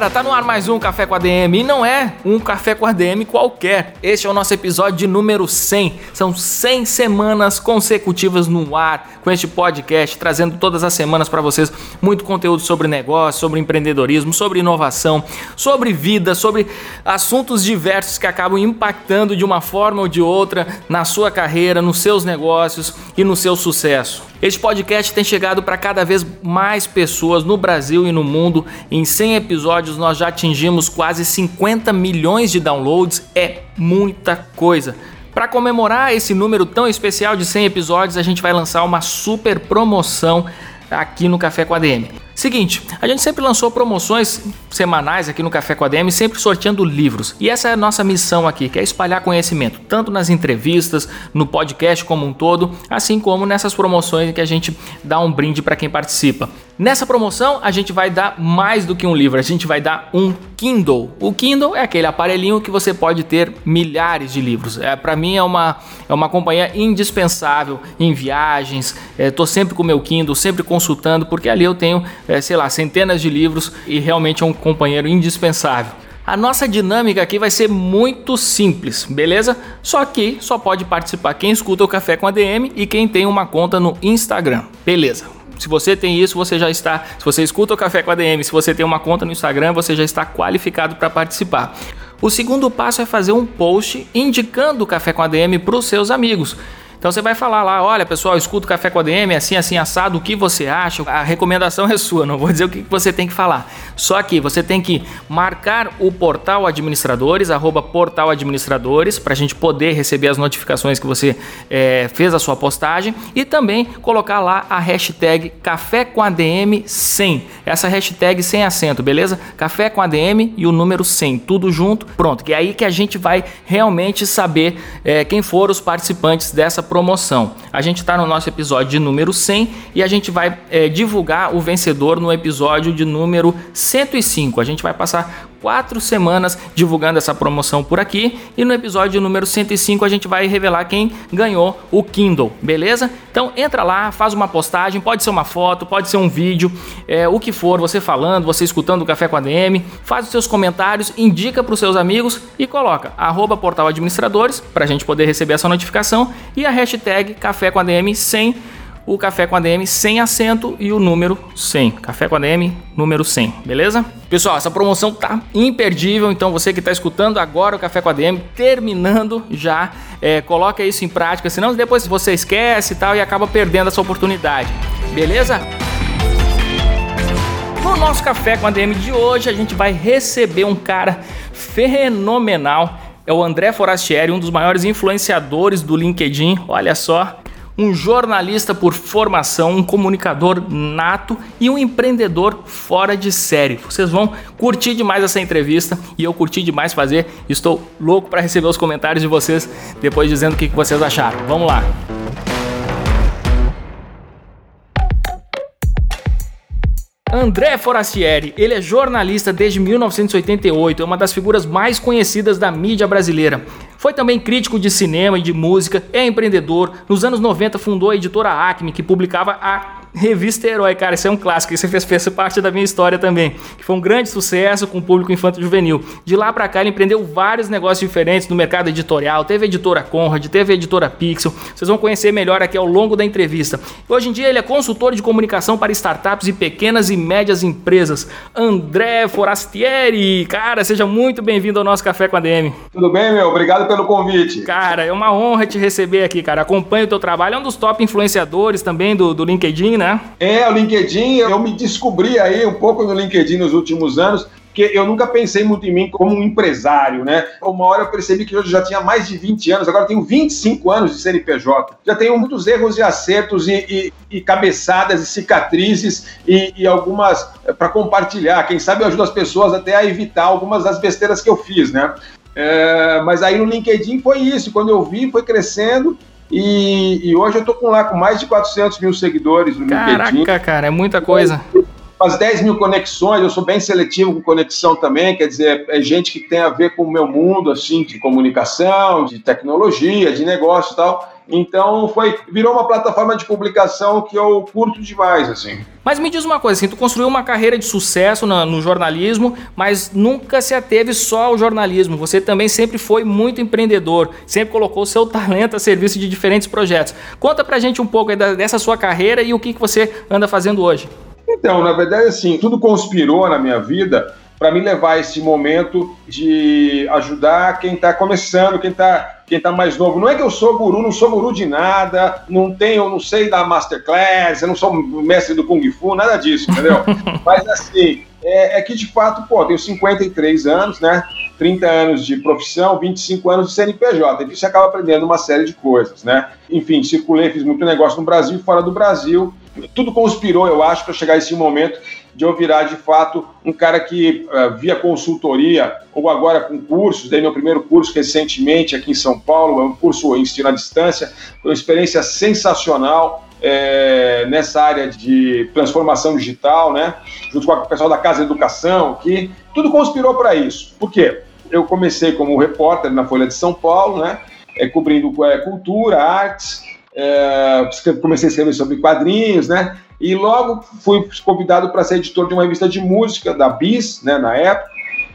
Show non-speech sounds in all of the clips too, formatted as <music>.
Galera, tá no ar mais um Café com a DM e não é um Café com a DM qualquer. Este é o nosso episódio de número 100. São 100 semanas consecutivas no ar com este podcast, trazendo todas as semanas para vocês muito conteúdo sobre negócio, sobre empreendedorismo, sobre inovação, sobre vida, sobre assuntos diversos que acabam impactando de uma forma ou de outra na sua carreira, nos seus negócios e no seu sucesso. Este podcast tem chegado para cada vez mais pessoas no Brasil e no mundo. Em 100 episódios nós já atingimos quase 50 milhões de downloads. É muita coisa. Para comemorar esse número tão especial de 100 episódios, a gente vai lançar uma super promoção aqui no Café com a DM. Seguinte, a gente sempre lançou promoções semanais aqui no Café com a DM, sempre sorteando livros. E essa é a nossa missão aqui, que é espalhar conhecimento, tanto nas entrevistas, no podcast como um todo, assim como nessas promoções que a gente dá um brinde para quem participa. Nessa promoção, a gente vai dar mais do que um livro, a gente vai dar um Kindle. O Kindle é aquele aparelhinho que você pode ter milhares de livros. É, para mim é uma, é uma companhia indispensável em viagens. Estou é, sempre com o meu Kindle, sempre consultando, porque ali eu tenho é, sei lá, centenas de livros e realmente é um companheiro indispensável. A nossa dinâmica aqui vai ser muito simples, beleza? Só que só pode participar quem escuta o Café com a DM e quem tem uma conta no Instagram, beleza? Se você tem isso, você já está. Se você escuta o Café com a DM, se você tem uma conta no Instagram, você já está qualificado para participar. O segundo passo é fazer um post indicando o Café com a DM para os seus amigos. Então você vai falar lá, olha pessoal, escuta o Café com a DM, assim, assim, assado, o que você acha? A recomendação é sua, não vou dizer o que você tem que falar. Só que você tem que marcar o portal administradores, arroba portal administradores, para a gente poder receber as notificações que você é, fez a sua postagem e também colocar lá a hashtag Café com ADM 100. Essa hashtag sem acento, beleza? Café com ADM e o número 100, tudo junto, pronto. Que é aí que a gente vai realmente saber é, quem foram os participantes dessa promoção. A gente está no nosso episódio de número 100 e a gente vai é, divulgar o vencedor no episódio de número 105. A gente vai passar quatro semanas divulgando essa promoção por aqui e no episódio número 105 a gente vai revelar quem ganhou o Kindle, beleza? Então entra lá, faz uma postagem, pode ser uma foto, pode ser um vídeo, é, o que for, você falando, você escutando o Café com a DM, faz os seus comentários, indica para os seus amigos e coloca arroba portal administradores para a gente poder receber essa notificação e a hashtag Café com a DM 100 o Café com a DM sem acento e o número 100. Café com a DM, número 100, beleza? Pessoal, essa promoção tá imperdível, então você que está escutando agora o Café com a DM, terminando já, é, coloca isso em prática, senão depois você esquece e tal e acaba perdendo essa oportunidade, beleza? No nosso Café com a DM de hoje, a gente vai receber um cara fenomenal é o André Forastieri, um dos maiores influenciadores do LinkedIn. Olha só, um jornalista por formação, um comunicador nato e um empreendedor fora de série. Vocês vão curtir demais essa entrevista e eu curti demais fazer. Estou louco para receber os comentários de vocês depois dizendo o que vocês acharam. Vamos lá. André Forastieri, ele é jornalista desde 1988, é uma das figuras mais conhecidas da mídia brasileira. Foi também crítico de cinema e de música, é empreendedor. Nos anos 90 fundou a editora Acme, que publicava a Revista Herói, cara, isso é um clássico, isso fez, fez parte da minha história também, que foi um grande sucesso com o público infanto juvenil. De lá para cá ele empreendeu vários negócios diferentes no mercado editorial, teve a editora Conrad, teve a editora Pixel, vocês vão conhecer melhor aqui ao longo da entrevista. Hoje em dia ele é consultor de comunicação para startups e pequenas e médias empresas. André Forastieri, cara, seja muito bem-vindo ao nosso Café com a DM. Tudo bem, meu? Obrigado pelo convite. Cara, é uma honra te receber aqui, cara. Acompanho o teu trabalho, é um dos top influenciadores também do, do LinkedIn, né? É, o LinkedIn, eu me descobri aí um pouco no LinkedIn nos últimos anos. porque eu nunca pensei muito em mim como um empresário, né? Uma hora eu percebi que eu já tinha mais de 20 anos, agora tenho 25 anos de CNPJ. Já tenho muitos erros e acertos e, e, e cabeçadas e cicatrizes e, e algumas eh, para compartilhar. Quem sabe eu ajudo as pessoas até a evitar algumas das besteiras que eu fiz, né? É, mas aí no LinkedIn foi isso. Quando eu vi, foi crescendo. E, e hoje eu tô com lá com mais de 400 mil seguidores no Caraca, LinkedIn. Caraca, cara, é muita coisa. Umas 10 mil conexões, eu sou bem seletivo com conexão também, quer dizer, é gente que tem a ver com o meu mundo, assim, de comunicação, de tecnologia, de negócio e tal. Então foi virou uma plataforma de publicação que eu curto demais, assim. Mas me diz uma coisa, assim, tu construiu uma carreira de sucesso no, no, jornalismo, mas nunca se ateve só ao jornalismo. Você também sempre foi muito empreendedor, sempre colocou seu <laughs> talento a serviço de diferentes projetos. Conta pra gente um pouco dessa sua carreira e o que, que você anda fazendo hoje. Então, na verdade, assim, tudo conspirou na minha vida para me levar a esse momento de ajudar quem está começando, quem está quem tá mais novo. Não é que eu sou guru, não sou guru de nada, não tenho, não sei da masterclass, eu não sou mestre do Kung Fu, nada disso, entendeu? <laughs> Mas assim, é, é, que de fato, pô, tenho 53 anos, né? 30 anos de profissão, 25 anos de CNPJ. E você acaba aprendendo uma série de coisas, né? Enfim, circulei, fiz muito negócio no Brasil e fora do Brasil. Tudo conspirou, eu acho, para chegar a esse momento de eu virar de fato um cara que uh, via consultoria ou agora com cursos, dei meu primeiro curso recentemente aqui em São Paulo, é um curso em ensino à distância, foi uma experiência sensacional é, nessa área de transformação digital, né? Junto com o pessoal da Casa Educação, que tudo conspirou para isso. Por quê? Eu comecei como repórter na Folha de São Paulo, né? É, cobrindo é, cultura, artes, é, comecei a escrever sobre quadrinhos, né? E logo fui convidado para ser editor de uma revista de música da Bis, né, na época.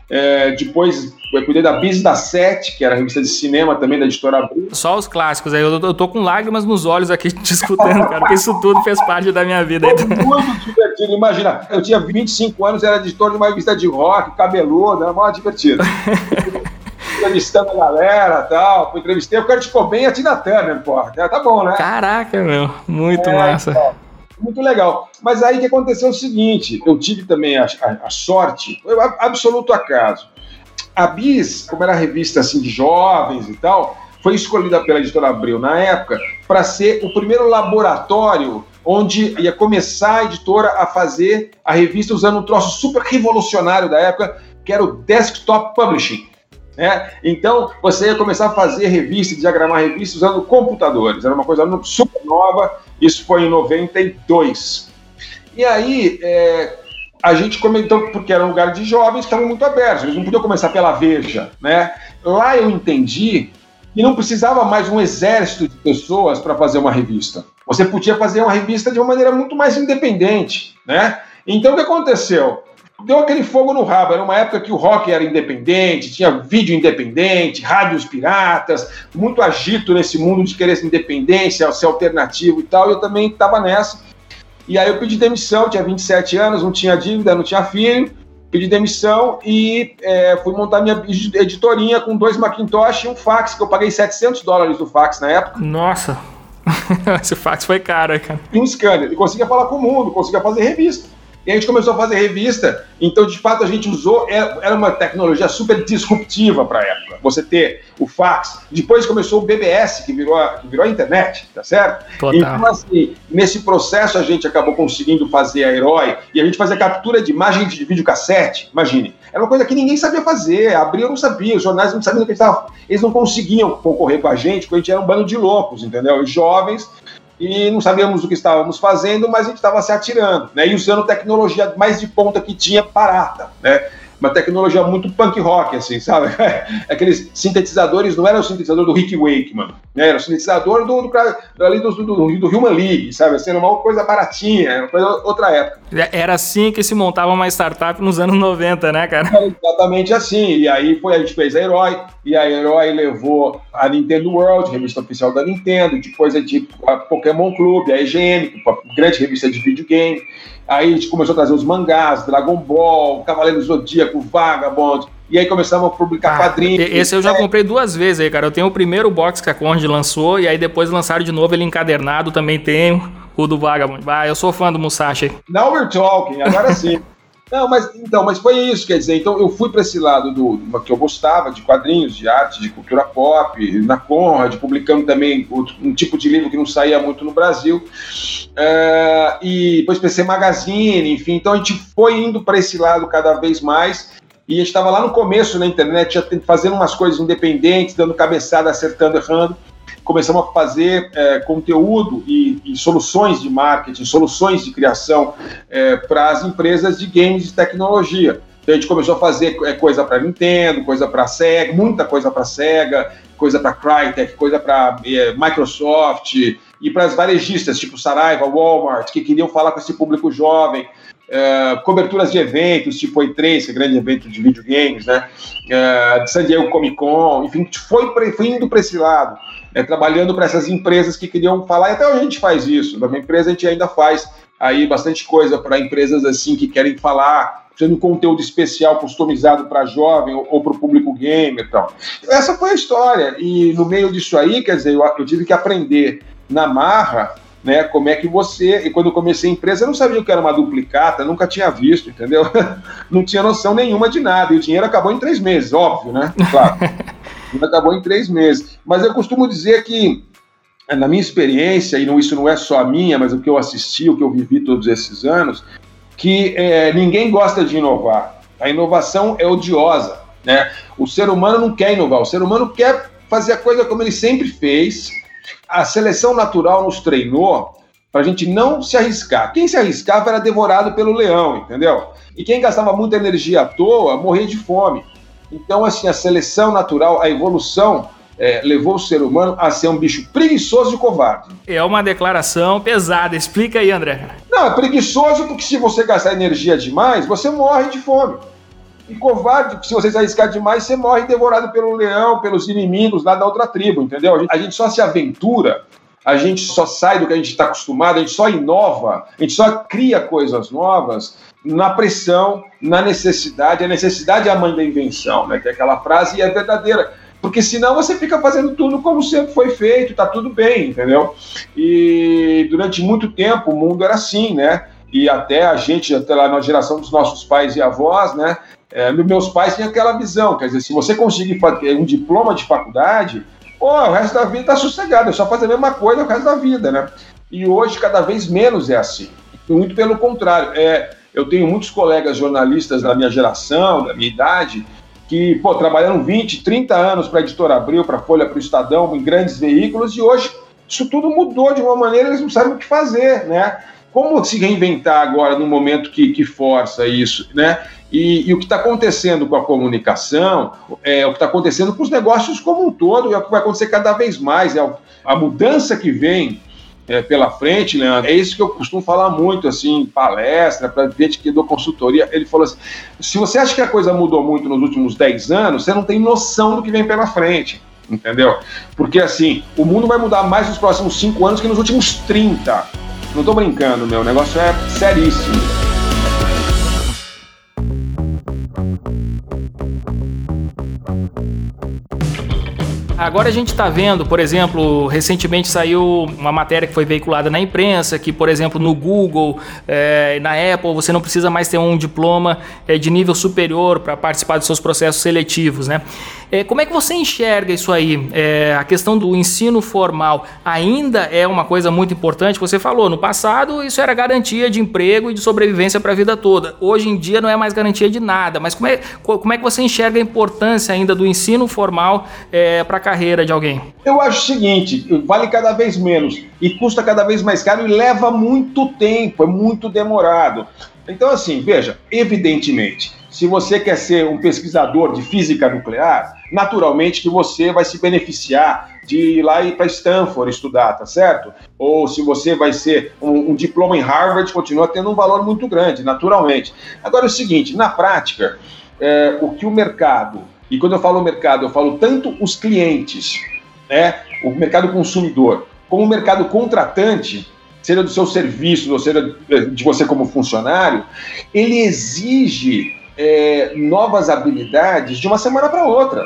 É, depois eu cuidei da Bis da Sete, que era a revista de cinema também da editora Abril. Só os clássicos aí, eu, eu tô com lágrimas nos olhos aqui <laughs> te escutando, cara, porque isso tudo fez parte da minha vida. Foi muito divertido, imagina, eu tinha 25 anos, era editor de uma revista de rock, cabeludo, era muito divertido. <laughs> entrevistando a galera e tal. Fui entrevistei o Kurt Cobain e a Tina Turner, porra. Tá bom, né? Caraca, meu. Muito é, massa. Então, muito legal. Mas aí que aconteceu o seguinte: eu tive também a, a, a sorte, foi absoluto acaso. A Bis, como era revista assim de jovens e tal, foi escolhida pela editora Abril na época para ser o primeiro laboratório onde ia começar a editora a fazer a revista usando um troço super revolucionário da época, que era o desktop publishing. Né? Então, você ia começar a fazer revista, diagramar revista usando computadores. Era uma coisa super nova. Isso foi em 92. E aí, é, a gente comentou, porque era um lugar de jovens estavam muito abertos, eles não podiam começar pela Veja. Né? Lá eu entendi que não precisava mais um exército de pessoas para fazer uma revista. Você podia fazer uma revista de uma maneira muito mais independente. Né? Então, o que aconteceu? Deu aquele fogo no rabo. Era uma época que o rock era independente, tinha vídeo independente, rádios piratas, muito agito nesse mundo de querer ser independência, ser alternativo e tal. E eu também estava nessa. E aí eu pedi demissão, tinha 27 anos, não tinha dívida, não tinha filho. Pedi demissão e é, fui montar minha editorinha com dois Macintosh e um fax, que eu paguei 700 dólares do fax na época. Nossa! <laughs> Esse fax foi caro, cara. E um scanner. E conseguia falar com o mundo, conseguia fazer revista. E a gente começou a fazer revista, então de fato a gente usou, é, era uma tecnologia super disruptiva para a época. Você ter o fax, depois começou o BBS, que virou a, que virou a internet, tá certo? Total. Então, assim, nesse processo a gente acabou conseguindo fazer a Herói e a gente fazia captura de imagem de videocassete, imagine. Era uma coisa que ninguém sabia fazer, a Abril não sabia, os jornais não sabiam o que eles estavam. Eles não conseguiam concorrer com a gente, porque a gente era um bando de loucos, entendeu? Os jovens e não sabíamos o que estávamos fazendo, mas a gente estava se atirando, né? E usando tecnologia mais de ponta que tinha barata, né? Uma tecnologia muito punk rock, assim, sabe? <laughs> Aqueles sintetizadores não era o sintetizador do Rick Wakeman, né? Era o sintetizador do, do, ali do, do, do, Human League, sabe? Assim, era uma coisa baratinha, uma coisa outra época. Era assim que se montava uma startup nos anos 90, né, cara? Era exatamente assim. E aí foi, a gente fez a Herói, e a Herói levou a Nintendo World, revista oficial da Nintendo, depois a, gente, a Pokémon Club, a EGM, a grande revista de videogame. Aí a gente começou a trazer os mangás, Dragon Ball, Cavaleiro Zodíaco, Vagabond. E aí começamos a publicar ah, quadrinhos. Esse eu já comprei duas vezes aí, cara. Eu tenho o primeiro box que a Conde lançou, e aí depois lançaram de novo ele encadernado, também tenho o do Vagabond. Ah, eu sou fã do Musashi. Now we're talking, agora sim. <laughs> Não, mas então, mas foi isso, quer dizer, então eu fui para esse lado do, do, que eu gostava, de quadrinhos, de arte, de cultura pop, na Conrad, publicando também um tipo de livro que não saía muito no Brasil, uh, e depois PC Magazine, enfim, então a gente foi indo para esse lado cada vez mais, e a gente estava lá no começo na internet, já fazendo umas coisas independentes, dando cabeçada, acertando, errando, começamos a fazer é, conteúdo e, e, soluções de marketing, soluções de criação é, para as empresas de games de tecnologia. Então a gente começou a fazer é, coisa para Nintendo, coisa para Sega, muita coisa para Sega, coisa para Crytek, coisa para é, Microsoft e para as varejistas, tipo Saraiva, Walmart, que queriam falar com esse público jovem. Uh, coberturas de eventos, tipo E3, que é grande evento de videogames, né? Uh, de San Diego Comic Con, enfim, foi, foi indo para esse lado é, trabalhando para essas empresas que queriam falar, e até hoje a gente faz isso. Na minha empresa a gente ainda faz aí bastante coisa para empresas assim que querem falar, fazendo conteúdo especial customizado para jovem ou, ou para o público gamer e tal. Essa foi a história. E no meio disso aí, quer dizer, eu, eu tive que aprender na marra né, como é que você. E quando eu comecei a empresa, eu não sabia o que era uma duplicata, nunca tinha visto, entendeu? <laughs> não tinha noção nenhuma de nada. E o dinheiro acabou em três meses, óbvio, né? Claro. <laughs> acabou em três meses. Mas eu costumo dizer que, na minha experiência, e não, isso não é só a minha, mas o que eu assisti, o que eu vivi todos esses anos, que é, ninguém gosta de inovar. A inovação é odiosa. Né? O ser humano não quer inovar, o ser humano quer fazer a coisa como ele sempre fez. A seleção natural nos treinou para a gente não se arriscar. Quem se arriscava era devorado pelo leão, entendeu? E quem gastava muita energia à toa morria de fome. Então, assim, a seleção natural, a evolução é, levou o ser humano a ser um bicho preguiçoso e covarde. É uma declaração pesada. Explica aí, André. Não, é preguiçoso porque se você gastar energia demais, você morre de fome. E covarde, porque se você se arriscar demais, você morre devorado pelo leão, pelos inimigos lá da outra tribo, entendeu? A gente, a gente só se aventura, a gente só sai do que a gente está acostumado, a gente só inova, a gente só cria coisas novas na pressão, na necessidade. A necessidade é a mãe da invenção, né? Tem aquela frase e é verdadeira. Porque senão você fica fazendo tudo como sempre foi feito, tá tudo bem, entendeu? E durante muito tempo o mundo era assim, né? E até a gente, até lá na geração dos nossos pais e avós, né? É, meus pais tinham aquela visão, quer dizer, se você conseguir um diploma de faculdade, pô, o resto da vida tá sossegado, é só fazer a mesma coisa o resto da vida, né? E hoje cada vez menos é assim. Muito pelo contrário. É, eu tenho muitos colegas jornalistas da minha geração, da minha idade, que pô, trabalharam 20, 30 anos para a Editora Abril, para a Folha, para o Estadão, em grandes veículos, e hoje isso tudo mudou de uma maneira, eles não sabem o que fazer, né? Como se reinventar agora no momento que, que força isso, né? E, e o que está acontecendo com a comunicação, é, o que está acontecendo com os negócios como um todo, é o que vai acontecer cada vez mais, é a mudança que vem é, pela frente, Leandro, é isso que eu costumo falar muito, assim, em palestra, para gente que dou consultoria. Ele falou assim: se você acha que a coisa mudou muito nos últimos 10 anos, você não tem noção do que vem pela frente. Entendeu? Porque assim, o mundo vai mudar mais nos próximos 5 anos que nos últimos 30. Não tô brincando, meu. O negócio é seríssimo. Agora a gente está vendo, por exemplo, recentemente saiu uma matéria que foi veiculada na imprensa, que, por exemplo, no Google, é, na Apple, você não precisa mais ter um diploma é, de nível superior para participar dos seus processos seletivos, né? É, como é que você enxerga isso aí? É, a questão do ensino formal ainda é uma coisa muito importante. Você falou, no passado isso era garantia de emprego e de sobrevivência para a vida toda. Hoje em dia não é mais garantia de nada. Mas como é, como é que você enxerga a importância ainda do ensino formal é, para a carreira de alguém? Eu acho o seguinte: vale cada vez menos e custa cada vez mais caro e leva muito tempo, é muito demorado. Então, assim, veja, evidentemente, se você quer ser um pesquisador de física nuclear, naturalmente que você vai se beneficiar de ir lá e para Stanford estudar, tá certo? Ou se você vai ser um, um, diploma em Harvard, continua tendo um valor muito grande, naturalmente. Agora é o seguinte, na prática, é, o que o mercado, e quando eu falo mercado, eu falo tanto os clientes, né, o mercado consumidor, como o mercado contratante, seja do seu serviço, ou seja de você como funcionário, ele exige é, novas habilidades de uma semana para outra,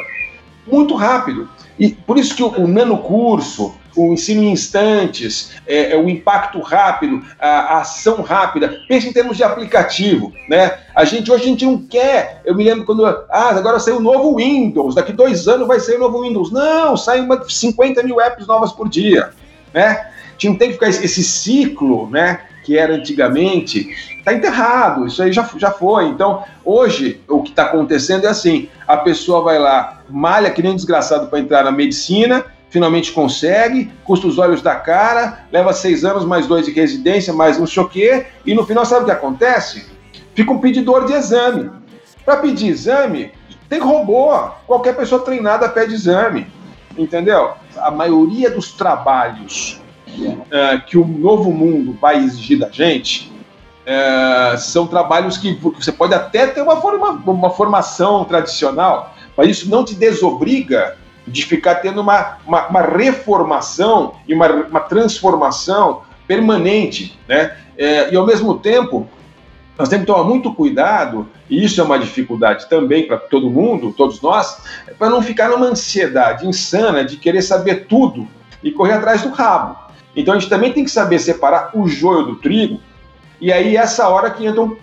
muito rápido. E por isso que o, o nanocurso, o ensino em instantes, é, é, o impacto rápido, a, a, ação rápida. Pense em termos de aplicativo, né? A gente hoje a gente não quer. Eu me lembro quando ah, agora saiu o novo Windows, daqui dois anos vai sair o novo Windows. Não, sai uma 50 mil apps novas por dia, né? A gente não tem que ficar esse, esse ciclo, né? Que era antigamente, está enterrado, isso aí já, já foi. Então, hoje, o que está acontecendo é assim: a pessoa vai lá, malha que nem um desgraçado para entrar na medicina, finalmente consegue, custa os olhos da cara, leva seis anos, mais dois de residência, mais o quê, e no final sabe o que acontece? Fica um pedidor de exame. Para pedir exame, tem robô, qualquer pessoa treinada pede exame, entendeu? A maioria dos trabalhos uh, que o novo mundo vai exigir da gente uh, são trabalhos que você pode até ter uma, forma, uma formação tradicional, mas isso não te desobriga de ficar tendo uma, uma, uma reformação e uma, uma, transformação permanente, né? É, e ao mesmo tempo, nós temos que tomar muito cuidado, e isso é uma dificuldade também para todo mundo, todos nós, para não ficar numa ansiedade insana de querer saber tudo e correr atrás do rabo. Então a gente também tem que saber separar o joio do trigo, e aí essa hora que entram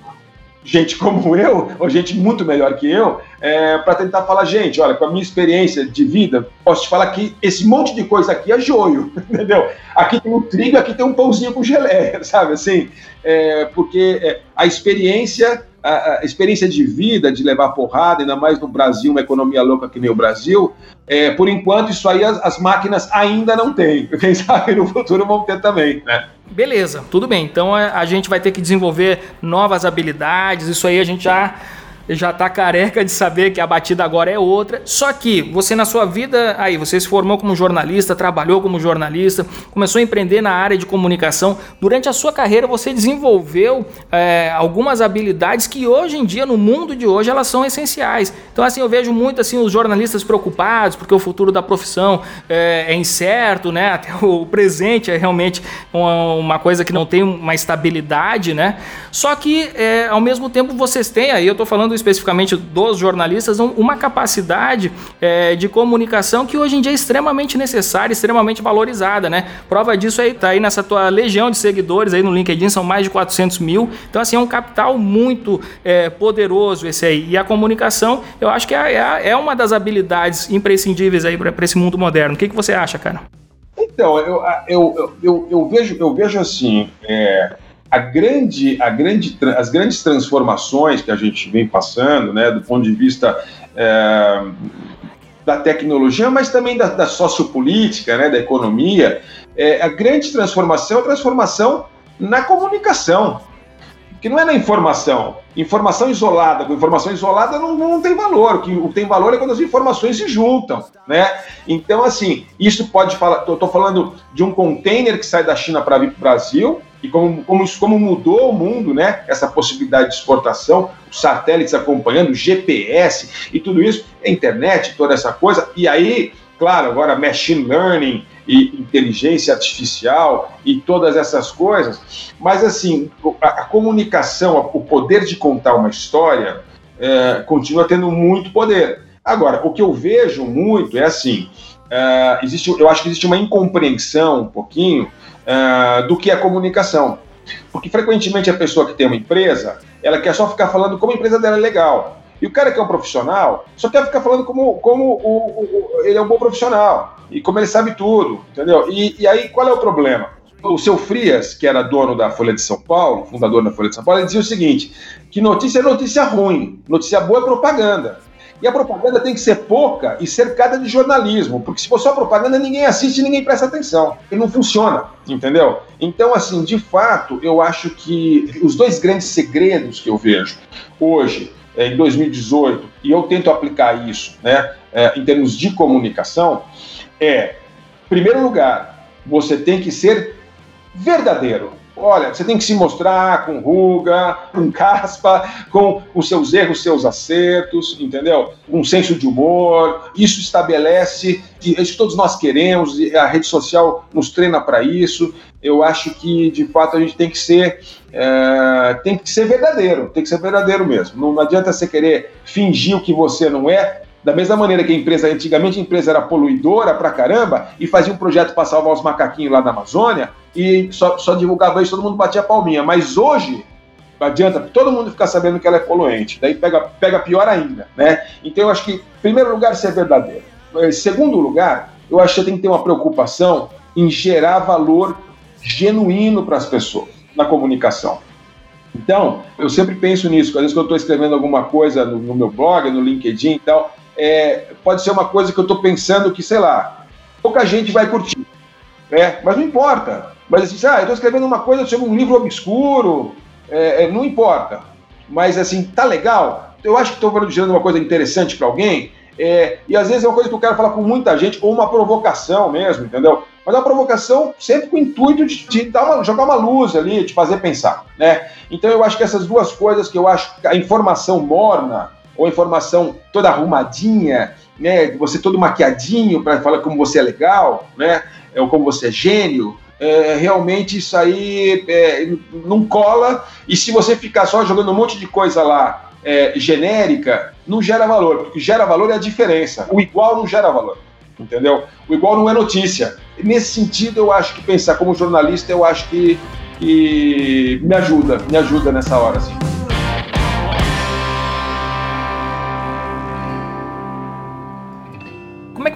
gente como <laughs> eu, ou gente muito melhor que eu, é, para tentar falar, gente, olha, com a minha experiência de vida, posso te falar que esse monte de coisa aqui é joio, <laughs> entendeu? Aqui tem um trigo, aqui tem um pãozinho com geleia, <laughs> sabe assim? É, porque é, a experiência a, experiência de vida, de levar porrada, ainda mais no Brasil, uma economia louca que nem o Brasil, é, por enquanto isso aí as, as, máquinas ainda não têm. <laughs> Quem sabe no futuro vão ter também, né? Beleza, tudo bem. Então a, a gente vai ter que desenvolver novas habilidades, isso aí a gente já já está careca de saber que a batida agora é outra. Só que você na sua vida, aí você se formou como jornalista, trabalhou como jornalista, começou a empreender na área de comunicação. Durante a sua carreira você desenvolveu é, algumas habilidades que hoje em dia no mundo de hoje elas são essenciais. Então assim eu vejo muito assim os jornalistas preocupados porque o futuro da profissão é, é incerto, né? Até o presente é realmente uma, uma, coisa que não tem uma estabilidade, né? Só que é, ao mesmo tempo vocês têm aí eu estou falando especificamente dos jornalistas, uma capacidade é, de comunicação que hoje em dia é extremamente necessária, extremamente valorizada, né? Prova disso aí tá aí nessa tua legião de seguidores aí no LinkedIn, são mais de 400 mil. Então, assim, é um capital muito é, poderoso esse aí. E a comunicação, eu acho que é, é, é uma das habilidades imprescindíveis aí para esse mundo moderno. O que, que você acha, cara? Então, eu, eu, eu, eu, vejo, eu vejo assim, é, a grande, a grande, as grandes transformações que a gente vem passando, né, do ponto de vista é, da tecnologia, mas também da, da sociopolítica, né, da economia, é, a grande transformação é a transformação na comunicação, que não é na informação. Informação isolada, com informação isolada não, não tem valor. O que tem valor é quando as informações se juntam, né? Então, assim, isso pode falar. Estou falando de um container que sai da China para vir para o Brasil, e como, como, isso, como mudou o mundo, né? Essa possibilidade de exportação, os satélites acompanhando, GPS e tudo isso, a internet, toda essa coisa. E aí, claro, agora machine learning e inteligência artificial e todas essas coisas. Mas assim, a, a comunicação, o poder de contar uma história, é, continua tendo muito poder. Agora, o que eu vejo muito é assim. Uh, existe, eu acho que existe uma incompreensão um pouquinho uh, do que é comunicação. Porque frequentemente a pessoa que tem uma empresa, ela quer só ficar falando como a empresa dela é legal. E o cara que é um profissional só quer ficar falando como, como o, o, ele é um bom profissional e como ele sabe tudo, entendeu? E, e aí qual é o problema? O seu Frias, que era dono da Folha de São Paulo, fundador da Folha de São Paulo, ele dizia o seguinte: que notícia é notícia ruim, notícia boa é propaganda. E a propaganda tem que ser pouca e cercada de jornalismo, porque se for só propaganda, ninguém assiste, ninguém presta atenção. E não funciona, entendeu? Então, assim, de fato, eu acho que os dois grandes segredos que eu vejo hoje, é, em 2018, e eu tento aplicar isso né, é, em termos de comunicação, é, em primeiro lugar, você tem que ser verdadeiro. Olha, você tem que se mostrar com ruga, com caspa, com os seus erros, seus acertos, entendeu? Um senso de humor. Isso estabelece, isso que todos nós queremos, a rede social nos treina para isso. Eu acho que, de fato, a gente tem que ser, é, tem que ser verdadeiro, tem que ser verdadeiro mesmo. Não adianta você querer fingir o que você não é, Da mesma maneira que a empresa, antigamente a empresa era poluidora pra caramba e fazia um projeto para salvar os macaquinhos lá da Amazônia e só, só divulgava isso, todo mundo batia a palminha. Mas hoje, não adianta todo mundo ficar sabendo que ela é poluente. Daí pega, pega pior ainda, né? Então eu acho que, em primeiro lugar, ser verdadeiro. Em segundo lugar, eu acho que tem que ter uma preocupação em gerar valor genuíno para as pessoas na comunicação. Então, eu sempre penso nisso. Às vezes, quando eu estou escrevendo alguma coisa no, no, meu blog, no LinkedIn e tal, é, pode ser uma coisa que eu estou pensando que, sei lá, pouca gente vai curtir. Né? Mas não importa. Mas assim, ah, eu estou escrevendo uma coisa sobre um livro obscuro, é, é, não importa. Mas assim, tá legal. Eu acho que estou gerando uma coisa interessante para alguém. É, e às vezes é uma coisa que eu quero falar com muita gente, ou uma provocação mesmo, entendeu? Mas é uma provocação sempre com o intuito de, de dar uma, jogar uma luz ali, de fazer pensar, né? Então eu acho que essas duas coisas que eu acho a informação morna, ou a informação toda arrumadinha, né? Você todo maquiadinho para falar como você é legal, né? Ou como você é gênio, é, realmente isso aí é, não cola. E se você ficar só jogando um monte de coisa lá é, genérica, não gera valor. Porque gera valor é a diferença. O igual não gera valor. Entendeu? O igual não é notícia. nesse sentido, eu acho que pensar como jornalista, eu acho que, que me ajuda, me ajuda nessa hora. Assim.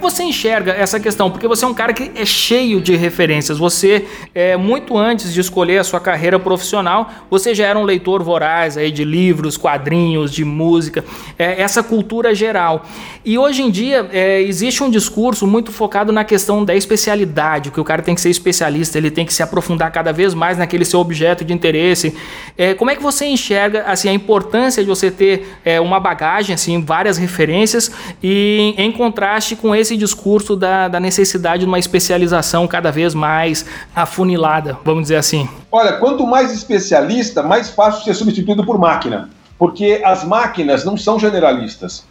Que você enxerga essa questão? Porque você é um cara que é cheio de referências. Você, é, muito antes de escolher a sua carreira profissional, você já era um leitor voraz aí de livros, quadrinhos, de música, é, essa cultura geral. E hoje em dia é, existe um discurso muito focado na questão da especialidade, que o cara tem que ser especialista, ele tem que se aprofundar cada vez mais naquele seu objeto de interesse. É, como é que você enxerga assim a importância de você ter é, uma bagagem, assim, várias referências e em contraste com esse discurso da, da necessidade de uma especialização cada vez mais afunilada, vamos dizer assim? Olha, quanto mais especialista, mais fácil ser substituído por máquina. Porque as máquinas não são generalistas.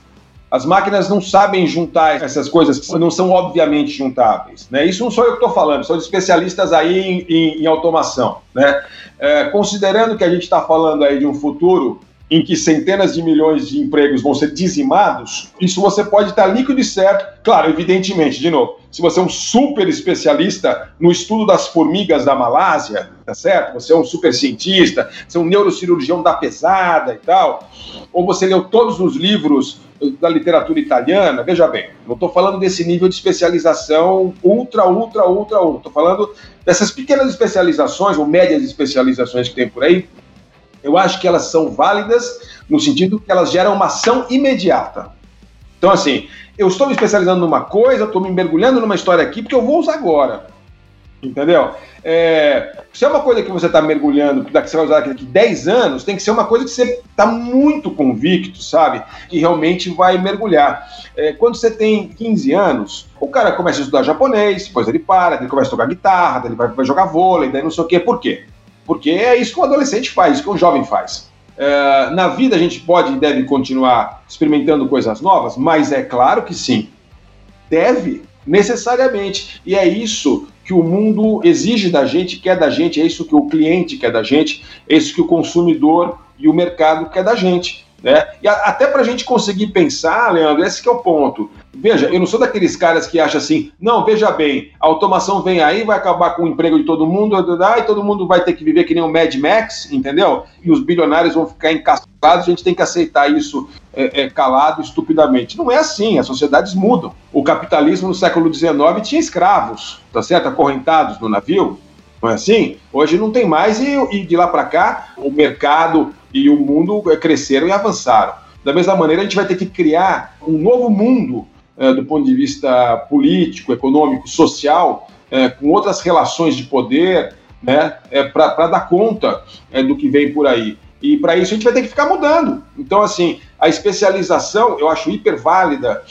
As máquinas não sabem juntar essas coisas que não são obviamente juntáveis. Né? Isso não sou eu que estou falando, são especialistas aí em, em, em automação. Né? É, considerando que a gente está falando aí de um futuro em que centenas de milhões de empregos vão ser dizimados, isso você pode estar líquido e certo. Claro, evidentemente, de novo, se você é um super especialista no estudo das formigas da Malásia, tá certo? Você é um super cientista, você é um neurocirurgião da pesada e tal, ou você leu todos os livros da literatura italiana, veja bem, não estou falando desse nível de especialização ultra, ultra, ultra, ultra. Estou falando dessas pequenas especializações ou médias especializações que tem por aí, eu acho que elas são válidas no sentido que elas geram uma ação imediata. Então, assim, eu estou me especializando numa coisa, estou me mergulhando numa história aqui, porque eu vou usar agora. Entendeu? É, se é uma coisa que você está mergulhando, que você vai usar daqui 10 anos, tem que ser uma coisa que você está muito convicto, sabe? Que realmente vai mergulhar. É, quando você tem 15 anos, o cara começa a estudar japonês, depois ele para, ele começa a tocar guitarra, ele vai, vai jogar vôlei, daí não sei o quê. Por quê? Porque é isso que um adolescente faz, isso que um jovem faz. É, na vida a gente pode e deve continuar experimentando coisas novas, mas é claro que sim. Deve, necessariamente. E é isso que o mundo exige da gente, quer da gente, é isso que o cliente quer da gente, é isso que o consumidor e o mercado quer da gente. Né? E a, até para a gente conseguir pensar, Leandro, esse é o ponto. Veja, eu não sou daqueles caras que acham assim, não, veja bem, a automação vem aí, vai acabar com o emprego de todo mundo, e todo mundo vai ter que viver que nem o Mad Max, entendeu? E os bilionários vão ficar encastrados, a gente tem que aceitar isso é, é, calado, estupidamente. Não é assim, as sociedades mudam. O capitalismo no século XIX tinha escravos, tá certo? Acorrentados no navio, não é assim? Hoje não tem mais e, e de lá para cá o mercado e o mundo é, cresceram e avançaram. Da mesma maneira, a gente vai ter que criar um novo mundo é, do ponto de vista político, econômico, social, é, com outras relações de poder, né, é, para dar conta é, do que vem por aí. E para isso a gente vai ter que ficar mudando. Então, assim, a especialização eu acho hiper válida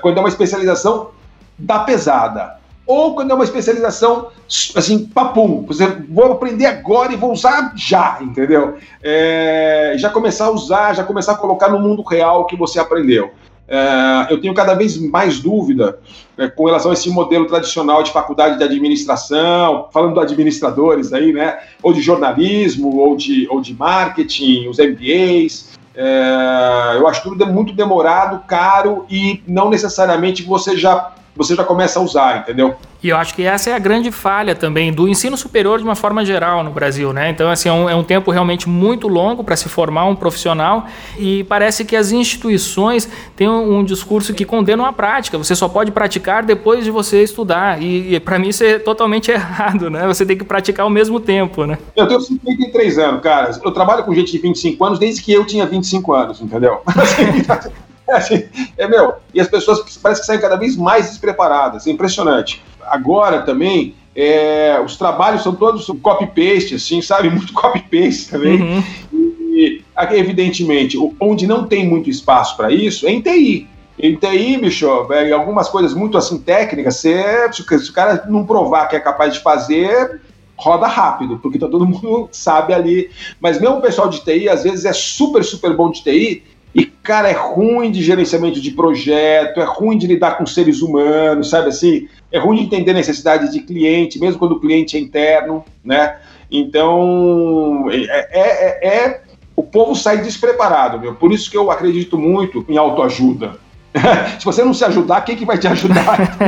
quando é uma especialização da pesada ou quando é uma especialização assim, papum, você vou aprender agora e vou usar já, entendeu? É, já começar a usar, já começar a colocar no mundo real o que você aprendeu. É, eu tenho cada vez mais dúvida é, com relação a esse modelo tradicional de faculdade de administração, falando de administradores aí, né? Ou de jornalismo, ou de, ou de marketing, os MBAs. É, eu acho tudo muito demorado, caro e não necessariamente você já você já começa a usar, entendeu? E eu acho que essa é a grande falha também do ensino superior de uma forma geral no Brasil, né? Então, assim, é um, é um tempo realmente muito longo para se formar um profissional e parece que as instituições têm um, um, discurso que condenam a prática. Você só pode praticar depois de você estudar. E, e para mim isso é totalmente <laughs> errado, né? Você tem que praticar ao mesmo tempo, né? Eu tenho 53 anos, cara. Eu trabalho com gente de 25 anos desde que eu tinha 25 anos, entendeu? <laughs> <laughs> Assim, é, meu, e as pessoas parece que saem cada vez mais despreparadas, é impressionante. Agora também, é, os trabalhos são todos copy-paste, assim, sabe? <laughs> Muito copy-paste também. Uhum. E, evidentemente, onde não tem muito espaço para isso é em TI. Em TI, bicho, velho, algumas coisas muito assim técnicas, se, se o cara não provar que é capaz de fazer, roda rápido, porque tá todo <laughs> mundo sabe ali. Mas mesmo o pessoal de TI, às vezes, é super, super bom de TI e, cara, é ruim de gerenciamento de projeto, é ruim de lidar com seres humanos, sabe assim? É ruim de entender necessidade de cliente, mesmo quando o cliente é interno, né? Então, é, é, é, é o povo sai despreparado, meu. Por isso que eu acredito muito em autoajuda. <laughs> se você não se ajudar, quem que vai te ajudar?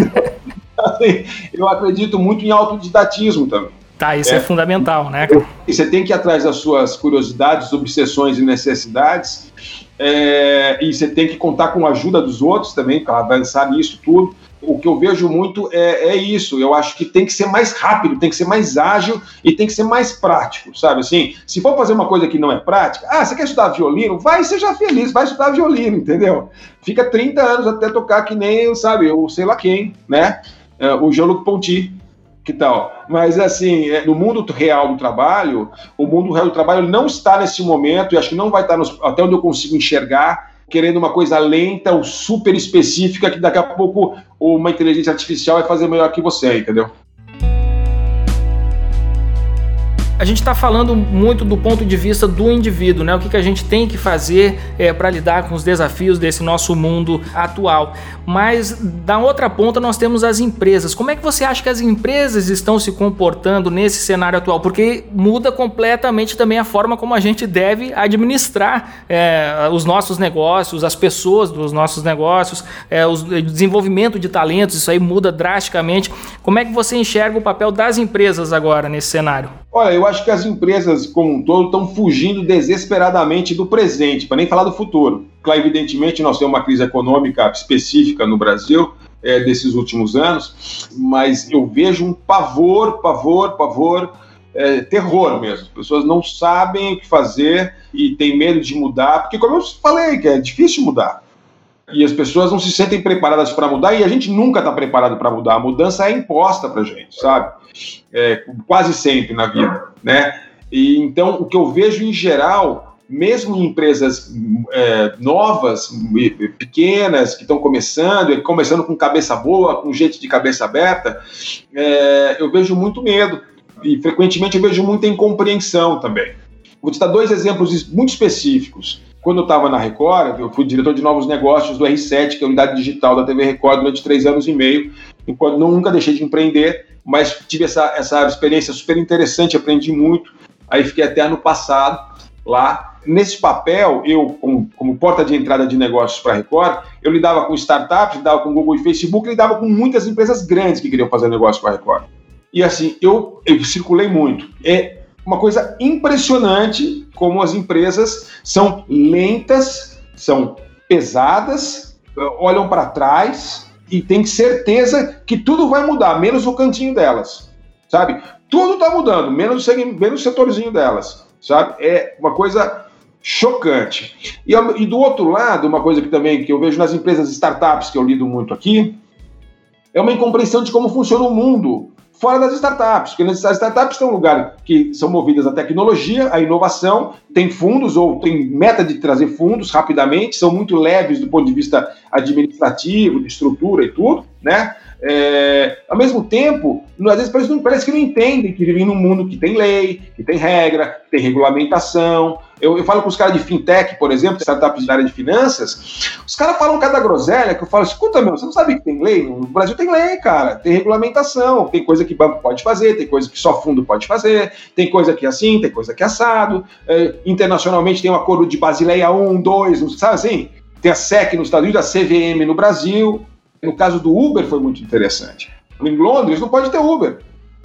assim, <laughs> eu acredito muito em autodidatismo também. Tá, isso é, é fundamental, né? E você tem que ir atrás das suas curiosidades, obsessões e necessidades é, e você tem que contar com a ajuda dos outros também para avançar nisso tudo. O que eu vejo muito é, é, isso. Eu acho que tem que ser mais rápido, tem que ser mais ágil e tem que ser mais prático, sabe? Assim, se for fazer uma coisa que não é prática, ah, você quer estudar violino? Vai, seja feliz, vai estudar violino, entendeu? Fica 30 anos até tocar que nem, sabe, o sei lá quem, né? É, o Jean-Luc Ponty, que tal? Mas, assim, é, no mundo real do trabalho, o mundo real do trabalho não está nesse momento, e acho que não vai estar, nos, até onde eu consigo enxergar, querendo uma coisa lenta ou super específica, que daqui a pouco uma inteligência artificial vai fazer melhor que você, entendeu? A gente está falando muito do ponto de vista do indivíduo, né? O que, que a gente tem que fazer é, para lidar com os desafios desse nosso mundo atual. Mas da outra ponta nós temos as empresas. Como é que você acha que as empresas estão se comportando nesse cenário atual? Porque muda completamente também a forma como a gente deve administrar é, os nossos negócios, as pessoas dos nossos negócios, é, o desenvolvimento de talentos, isso aí muda drasticamente. Como é que você enxerga o papel das empresas agora nesse cenário? Olha, eu acho que as empresas como um todo estão fugindo desesperadamente do presente, para nem falar do futuro. Claro, evidentemente, nós temos uma crise econômica específica no Brasil é, desses últimos anos, mas eu vejo um pavor, pavor, pavor, é, terror mesmo. As pessoas não sabem o que fazer e têm medo de mudar, porque, como eu falei, é difícil mudar. E as pessoas não se sentem preparadas para mudar e a gente nunca está preparado para mudar. A mudança é imposta para gente, sabe? É, quase sempre na vida, né? E então o que eu vejo em geral, mesmo em empresas é, novas, pequenas, que estão começando, começando com cabeça boa, com gente de cabeça aberta, é, eu vejo muito medo e frequentemente eu vejo muita incompreensão também. Vou te dar dois exemplos muito específicos. Quando eu estava na Record, eu fui diretor de novos negócios do R7, que é a unidade digital da TV Record, durante três anos e meio, enquanto nunca deixei de empreender, mas tive essa, essa experiência super interessante, aprendi muito. Aí fiquei até ano passado lá. Nesse papel, eu, como, como porta de entrada de negócios para a Record, eu lidava com startups, lidava com Google e Facebook, lidava com muitas empresas grandes que queriam fazer negócio com a Record. E assim, eu, eu circulei muito. É uma coisa impressionante como as empresas são lentas, são pesadas, olham para trás e tem certeza que tudo vai mudar, menos o cantinho delas, sabe? Tudo está mudando, menos, menos o setorzinho delas, sabe? É uma coisa chocante. E, e, do outro lado, uma coisa que também que eu vejo nas empresas startups que eu lido muito aqui, é uma incompreensão de como funciona o mundo fora das startups, porque as startups são um lugar que são movidas à tecnologia, à inovação, tem fundos ou tem meta de trazer fundos rapidamente, são muito leves do ponto de vista administrativo, de estrutura e tudo, né? É, ao mesmo tempo, às vezes parece, parece, que não entendem que vivem num mundo que tem lei, que tem regra, que tem regulamentação. Eu, eu falo com os caras de fintech, por exemplo, startups da área de finanças, os caras falam cada groselha que eu falo, escuta, meu, você não sabe que tem lei? No Brasil tem lei, cara, tem regulamentação, tem coisa que banco pode fazer, tem coisa que só fundo pode fazer, tem coisa que é assim, tem coisa que é assado. É, internacionalmente tem um acordo de Basileia 1, 2, sabe assim? Tem a SEC nos Estados Unidos, a CVM no Brasil. No caso do Uber foi muito interessante. Em Londres não pode ter Uber.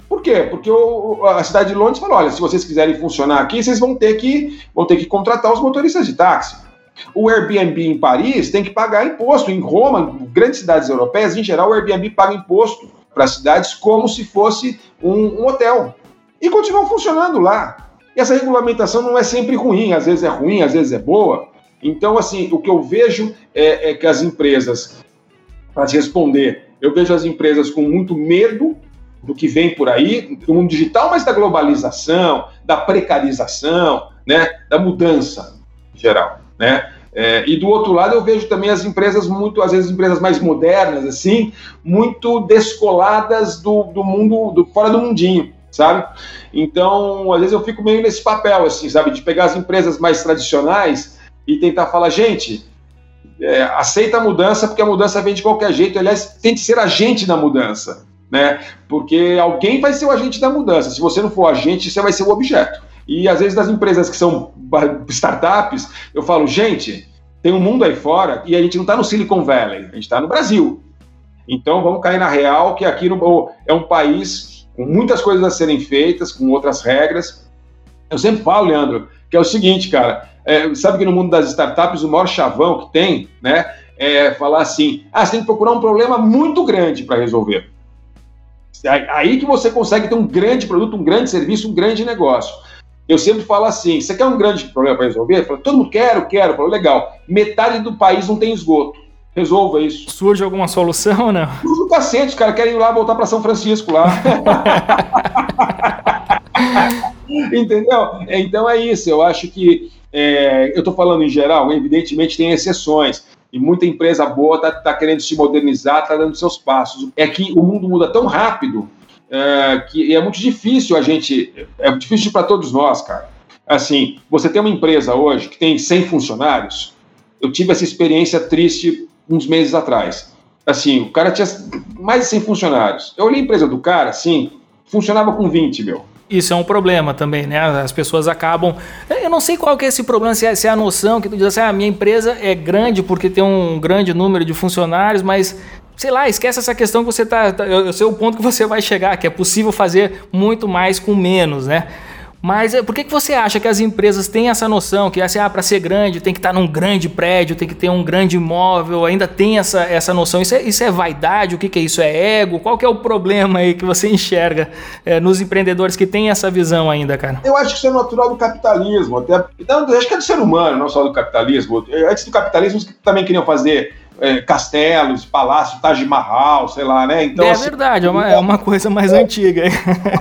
Por quê? Porque o, a cidade de Londres falou: olha, se vocês quiserem funcionar aqui, vocês vão ter que, vão ter que contratar os motoristas de táxi. O Airbnb em Paris tem que pagar imposto. Em Roma, grandes cidades europeias, em geral, o Airbnb paga imposto para as cidades como se fosse um, um hotel. E continuam funcionando lá. E essa regulamentação não é sempre ruim, às vezes é ruim, às vezes é boa. Então, assim, o que eu vejo é, é que as empresas, para responder, eu vejo as empresas com muito medo do que vem por aí, do mundo digital, mas da globalização, da precarização, né, da mudança geral, né? É, e do outro lado eu vejo também as empresas muito, às vezes empresas mais modernas, assim, muito descoladas do, do mundo, do, fora do mundinho, sabe? Então, às vezes eu fico meio nesse papel, assim, sabe, de pegar as empresas mais tradicionais e tentar falar, gente, é, aceita a mudança, porque a mudança vem de qualquer jeito. Aliás, tente ser agente da mudança, né? Porque alguém vai ser o agente da mudança. Se você não for agente, você vai ser o objeto. E às vezes das empresas que são startups, eu falo, gente, tem um mundo aí fora e a gente não está no Silicon Valley, a gente está no Brasil. Então vamos cair na real que aqui no, é um país com muitas coisas a serem feitas, com outras regras. Eu sempre falo, Leandro, que é o seguinte, cara, é, sabe que no mundo das startups o maior chavão que tem, né, é falar assim, ah, você tem que procurar um problema muito grande para resolver. Aí que você consegue ter um grande produto, um grande serviço, um grande negócio. Eu sempre falo assim, você quer um grande problema para resolver? Falo, Todo mundo quer, quero. Falo, legal, metade do país não tem esgoto. Resolva isso. Surge alguma solução ou não? Surge cacete, os caras querem ir lá voltar para São Francisco lá. <laughs> <laughs> Entendeu? Então é isso. Eu acho que é, eu estou falando em geral, evidentemente tem exceções. E muita empresa boa está tá querendo se modernizar, está dando seus passos. É que o mundo muda tão rápido é, que é muito difícil a gente. É difícil para todos nós, cara. Assim, você tem uma empresa hoje que tem 100 funcionários. Eu tive essa experiência triste uns meses atrás. Assim, o cara tinha mais de 100 funcionários. Eu olhei a empresa do cara, assim, funcionava com 20, meu. Isso é um problema também, né? As pessoas acabam. Eu não sei qual que é esse problema, se é, se é a noção que tu diz assim, ah, a minha empresa é grande porque tem um grande número de funcionários, mas sei lá, esquece essa questão que você tá. tá eu sei o ponto que você vai chegar, que é possível fazer muito mais com menos, né? Mas eh, por que, que você acha que as empresas têm essa noção que assim, ah, para ser grande tem que estar tá num grande prédio, tem que ter um grande imóvel, ainda tem essa, essa noção? Isso é, isso é vaidade? O que, que é isso? É ego? Qual que é o problema aí que você <laughs> enxerga é, nos empreendedores que têm essa visão ainda, cara? Eu acho que isso é natural do capitalismo, até. Não, acho que é do ser humano, não só do capitalismo. Antes do capitalismo, também queriam fazer é, castelos, palácios, Taj Mahal, sei lá, né? Então, é assim, verdade, é uma, é uma coisa mais é, antiga.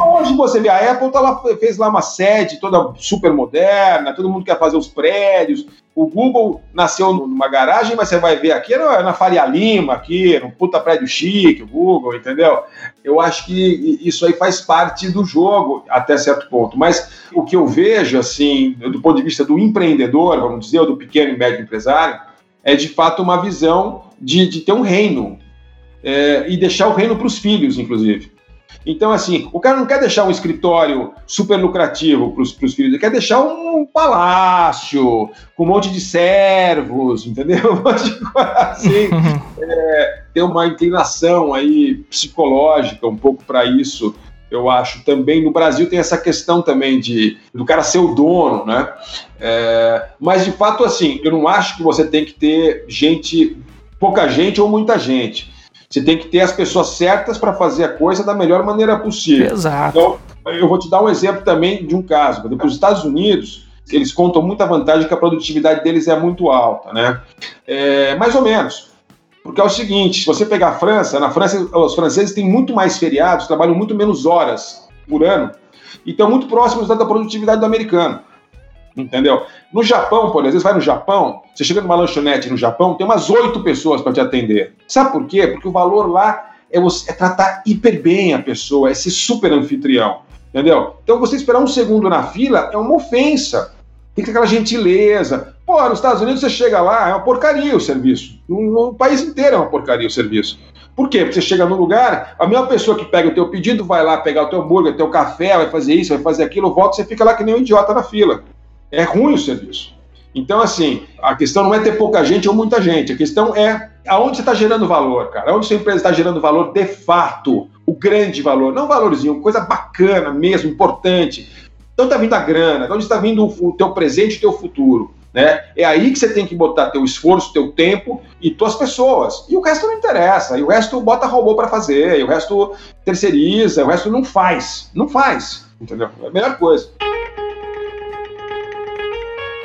Hoje você vê, a Apple tá lá, fez lá uma sede toda super moderna, todo mundo quer fazer os prédios. O Google nasceu numa garagem, mas você vai ver aqui na, na Faria Lima, aqui, num puta prédio chique, o Google, entendeu? Eu acho que isso aí faz parte do jogo, até certo ponto. Mas o que eu vejo, assim, do ponto de vista do empreendedor, vamos dizer, ou do pequeno e médio empresário, é de fato uma visão de, de ter um reino é, e deixar o reino para os filhos, inclusive. Então, assim, o cara não quer deixar um escritório super lucrativo para os filhos, ele quer deixar um palácio com um monte de servos, entendeu? <laughs> Um monte de coisa assim. É, tem uma inclinação aí psicológica um pouco para isso eu acho. Também no Brasil tem essa questão também de do cara ser o dono, né? É, mas de fato, assim, eu não acho que você tem que ter gente, pouca gente ou muita gente. Você tem que ter as pessoas certas para fazer a coisa da melhor maneira possível. Exato. Então, eu vou te dar um exemplo também de um caso. Os Estados Unidos, eles contam muita vantagem que a produtividade deles é muito alta, né? É, mais ou menos. Porque é o seguinte, se você pegar a França, na França os franceses têm muito mais feriados, trabalham muito menos horas por ano e estão muito próximos da produtividade do americano. Entendeu? No Japão, por exemplo, você vai no Japão, você chega numa lanchonete no Japão, tem umas oito pessoas para te atender. Sabe por quê? Porque o valor lá é, você, é tratar hiper bem a pessoa, é ser super anfitrião, entendeu? Então você esperar um segundo na fila é uma ofensa. Tem que ter aquela gentileza. Pô, nos Estados Unidos você chega lá, é uma porcaria o serviço. No, no país inteiro é uma porcaria o serviço. Por quê? Porque você chega no lugar, a mesma pessoa que pega o teu pedido vai lá pegar o teu hambúrguer, o teu café, vai fazer isso, vai fazer aquilo, volta, você fica lá que nem um idiota na fila. É ruim o serviço. Então, assim, a questão não é ter pouca gente ou muita gente, a questão é aonde você está gerando valor, cara. Aonde sua empresa está gerando valor de fato, o grande valor, não valorzinho, coisa bacana mesmo, importante. Então está vindo a grana, de onde está vindo o teu presente e o teu futuro. Né? É aí que você tem que botar teu esforço, teu tempo e tuas pessoas. E o resto não interessa. E o resto bota robô para fazer, e o resto terceiriza, o resto não faz. Não faz. Entendeu? É a melhor coisa.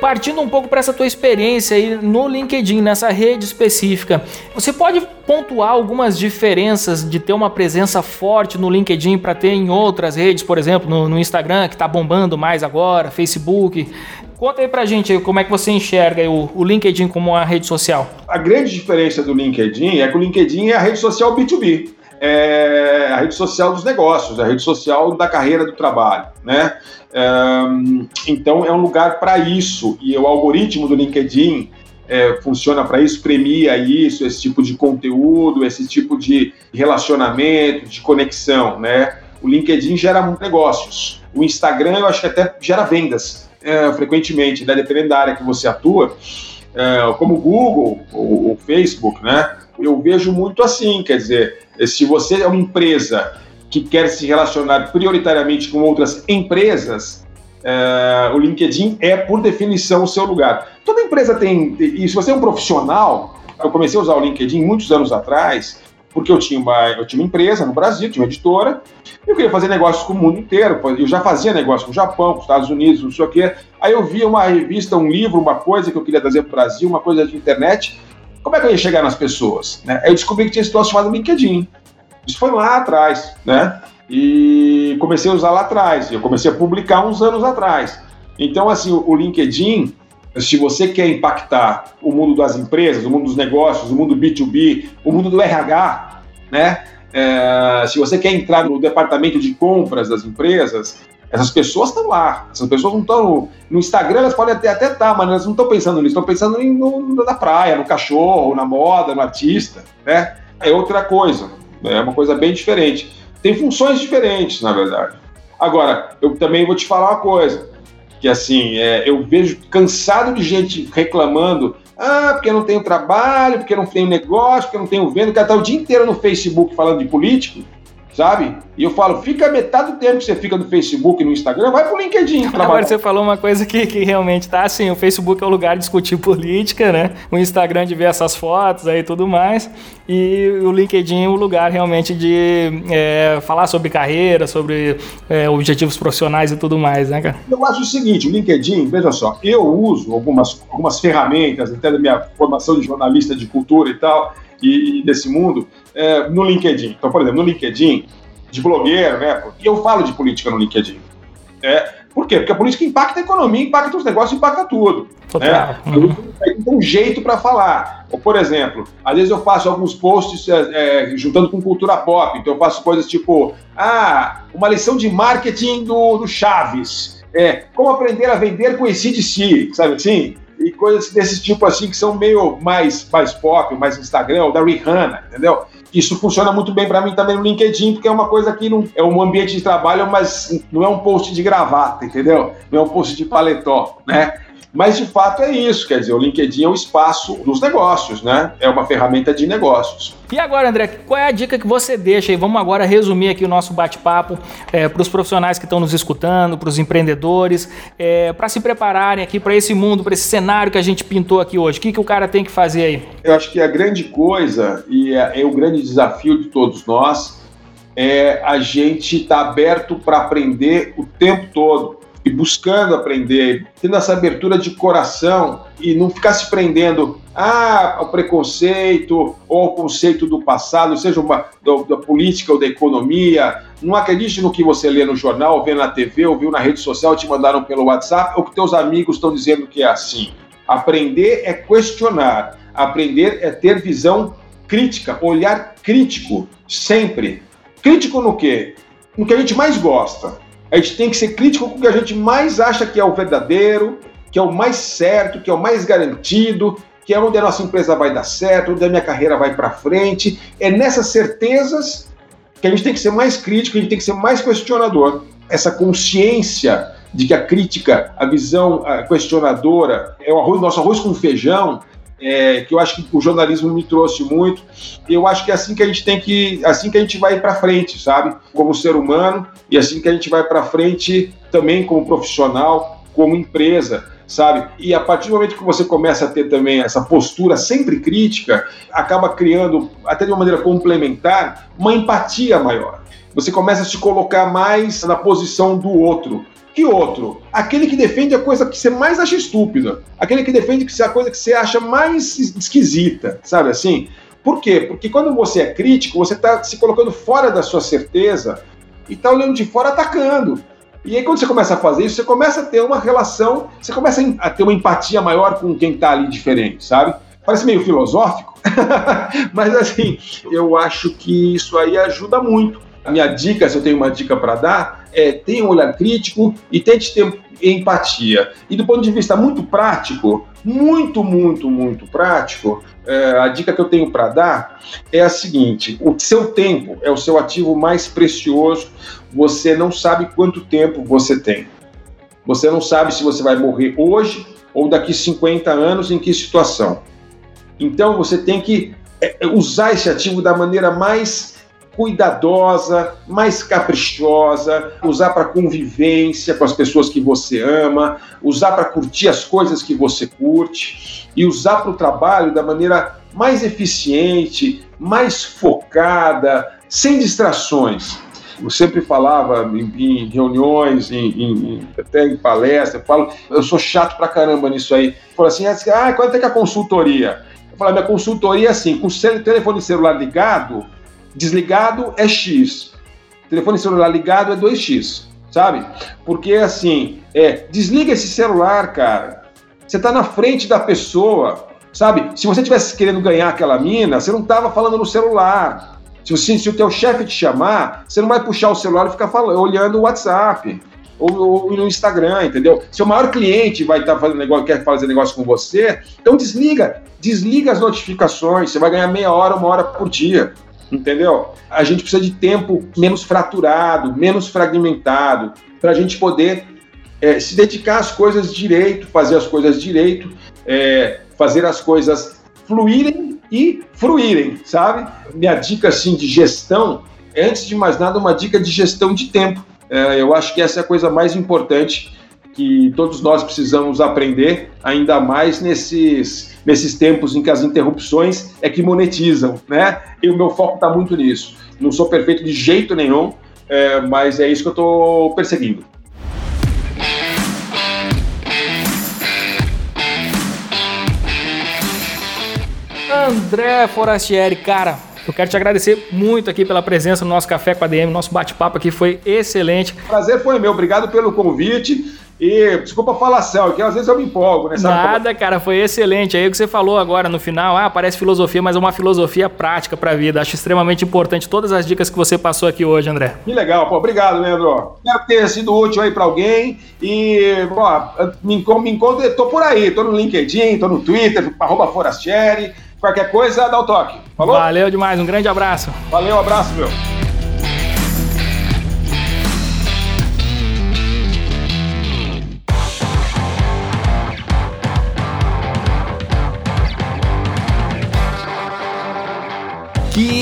Partindo um pouco para essa tua experiência aí no LinkedIn, nessa rede específica, você pode pontuar algumas diferenças de ter uma presença forte no LinkedIn para ter em outras redes, por exemplo, no, no Instagram, que está bombando mais agora, Facebook. Conta aí pra gente como é que você enxerga o, o, LinkedIn como uma rede social. A grande diferença do LinkedIn é que o LinkedIn é a rede social B2B. É a rede social dos negócios, a rede social da carreira do trabalho, né? então é um lugar para isso e o algoritmo do LinkedIn é, funciona para isso, premia isso, esse tipo de conteúdo, esse tipo de relacionamento, de conexão, né? O LinkedIn gera negócios. O Instagram eu acho que até gera vendas é, frequentemente, né? dependendo da área que você atua, é, como Google, o, o Facebook, né? Eu vejo muito assim, quer dizer, se você é uma empresa que quer se relacionar prioritariamente com outras empresas, é, o LinkedIn é, por definição, o seu lugar. Toda empresa tem. E se você é um profissional, eu comecei a usar o LinkedIn muitos anos atrás, porque eu tinha uma, eu tinha uma empresa no Brasil, tinha uma editora, eu queria fazer negócios com o mundo inteiro. Eu já fazia negócio com o Japão, com os Estados Unidos, não sei o quê. Aí eu via uma revista, um livro, uma coisa que eu queria trazer para o Brasil, uma coisa de internet. Como é que eu ia chegar nas pessoas? Né? Aí eu descobri que tinha esse troço chamado LinkedIn. Isso foi lá atrás, né? E comecei a usar lá atrás. Eu comecei a publicar uns anos atrás. Então, assim, o LinkedIn, se você quer impactar o mundo das empresas, o mundo dos negócios, o mundo B2B, o mundo do RH, né? É, se você quer entrar no departamento de compras das empresas, essas pessoas estão lá. Essas pessoas não estão. No Instagram elas podem até estar, tá, mas elas não estão pensando nisso, estão pensando em, no, na praia, no cachorro, na moda, no artista. Né? É outra coisa. É uma coisa bem diferente. Tem funções diferentes, na verdade. Agora, eu também vou te falar uma coisa, que assim, é, eu vejo cansado de gente reclamando, ah, porque eu não tenho trabalho, porque eu não tenho negócio, porque eu não tenho venda, o cara tá o dia inteiro no Facebook falando de político, sabe? E eu falo, fica metade do tempo que você fica no Facebook e no Instagram, vai pro LinkedIn. Agora você falou uma coisa que, que realmente tá assim, o Facebook é o lugar de discutir política, né? O Instagram de ver essas fotos aí e tudo mais. E o LinkedIn é o lugar realmente de é, falar sobre carreira, sobre é, objetivos profissionais e tudo mais, né, cara? Eu acho o seguinte, o LinkedIn, veja só, eu uso algumas, algumas ferramentas, até da minha formação de jornalista de cultura e tal, e, e desse mundo, é, no LinkedIn. Então, por exemplo, no LinkedIn, de blogueiro, né? E eu falo de política no LinkedIn. É, por quê? Porque a política impacta a economia, impacta os negócios, impacta tudo. Né? Uhum. Tem um jeito para falar. Ou, por exemplo, às vezes eu faço alguns posts é, é, juntando com cultura pop. Então eu faço coisas tipo, ah, uma lição de marketing do, do Chaves. É, como aprender a vender com esse de si, sabe assim? e coisas desse tipo assim que são meio mais, mais pop, mais Instagram, ou da Rihanna, entendeu? Isso funciona muito bem para mim também no LinkedIn, porque é uma coisa que não é um ambiente de trabalho, mas não é um post de gravata, entendeu? Não é um post de paletó, né? Mas de fato é isso, quer dizer, o LinkedIn é o espaço dos negócios, né? É uma ferramenta de negócios. E agora, André, qual é a dica que você deixa? E vamos agora resumir aqui o nosso bate-papo é, para os profissionais que estão nos escutando, para os empreendedores, é, para se prepararem aqui para esse mundo, para esse cenário que a gente pintou aqui hoje. O que, que o cara tem que fazer aí? Eu acho que a grande coisa e é, é o grande desafio de todos nós é a gente estar tá aberto para aprender o tempo todo e buscando aprender, tendo essa abertura de coração e não ficar se prendendo ah, ao preconceito ou ao conceito do passado, seja uma, da, da, política ou da economia. Não acredite no que você lê no jornal, vê na TV, ou viu na rede social, te mandaram pelo WhatsApp, ou que teus amigos estão dizendo que é assim. Aprender é questionar, aprender é ter visão crítica, olhar crítico, sempre. Crítico no quê? No que a gente mais gosta. A gente tem que ser crítico com o que a gente mais acha que é o verdadeiro, que é o mais certo, que é o mais garantido, que é onde a nossa empresa vai dar certo, onde a minha carreira vai para frente. É nessas certezas que a gente tem que ser mais crítico, a gente tem que ser mais questionador. Essa consciência de que a crítica, a visão questionadora, é o arroz, nosso arroz com feijão, é, que eu acho que o jornalismo me trouxe muito. Eu acho que é assim que a gente tem que, assim que a gente vai para frente, sabe? Como ser humano e assim que a gente vai para frente também como profissional, como empresa, sabe? E a partir do momento que você começa a ter também essa postura sempre crítica, acaba criando, até de uma maneira complementar, uma empatia maior. Você começa a se colocar mais na posição do outro. Que outro? Aquele que defende a coisa que você mais acha estúpida. Aquele que defende a coisa que você acha mais esquisita, sabe assim? Por quê? Porque quando você é crítico, você está se colocando fora da sua certeza e está olhando de fora atacando. E aí, quando você começa a fazer isso, você começa a ter uma relação, você começa a ter uma empatia maior com quem está ali diferente, sabe? Parece meio filosófico, <laughs> mas assim, eu acho que isso aí ajuda muito. A minha dica, se eu tenho uma dica para dar, é tenha um olhar crítico e tente ter empatia. E do ponto de vista muito prático, muito, muito, muito prático, é, a dica que eu tenho para dar é a seguinte: o seu tempo é o seu ativo mais precioso. Você não sabe quanto tempo você tem. Você não sabe se você vai morrer hoje ou daqui 50 anos, em que situação. Então você tem que é, usar esse ativo da maneira mais cuidadosa, mais caprichosa, usar para convivência com as pessoas que você ama, usar para curtir as coisas que você curte e usar para o trabalho da maneira mais eficiente, mais focada, sem distrações. Eu sempre falava em, em reuniões, em, em, até em palestra, eu falo, eu sou chato pra caramba nisso aí. Falo assim, ah, quanto é que é a consultoria? Eu falo, minha consultoria é assim, com o telefone celular ligado, desligado é X. Telefone celular ligado é 2X, sabe? Porque assim, é, desliga esse celular, cara. Você tá na frente da pessoa, sabe? Se você tivesse querendo ganhar aquela mina, você não tava falando no celular. Se, você, se o teu chefe te chamar, você não vai puxar o celular e ficar falando, olhando o WhatsApp ou, ou, no Instagram, entendeu? Seu maior cliente vai estar tá fazendo negócio, quer fazer negócio com você, então desliga, desliga as notificações, você vai ganhar meia hora, uma hora por dia entendeu? A gente precisa de tempo menos fraturado, menos fragmentado, para a gente poder é, se dedicar às coisas direito, fazer as coisas direito, é, fazer as coisas fluírem e fruírem, sabe? Minha dica assim de gestão é, antes de mais nada, uma dica de gestão de tempo. É, eu acho que essa é a coisa mais importante que todos nós precisamos aprender, ainda mais nesses, nesses tempos em que as interrupções é que monetizam, né? E o meu foco está muito nisso. Não sou perfeito de jeito nenhum, é, mas é isso que eu estou perseguindo. André Forastieri, cara, eu quero te agradecer muito aqui pela presença no nosso Café com a DM. Nosso bate-papo aqui foi excelente. Prazer foi meu. Obrigado pelo convite. E desculpa a falação, que às vezes eu me empolgo, né? Sabe Nada, como... cara, foi excelente. Aí o que você falou agora no final, ah, parece filosofia, mas é uma filosofia prática para a vida. Acho extremamente importante todas as dicas que você passou aqui hoje, André. Que legal, pô. Obrigado, Leandro. Espero tenha sido útil aí para alguém. E, ó, me, me encontro, tô por aí, tô no LinkedIn, tô no Twitter, arroba Forastieri. Qualquer coisa, dá o toque. Falou? Valeu demais, um grande abraço. Valeu, um abraço, meu.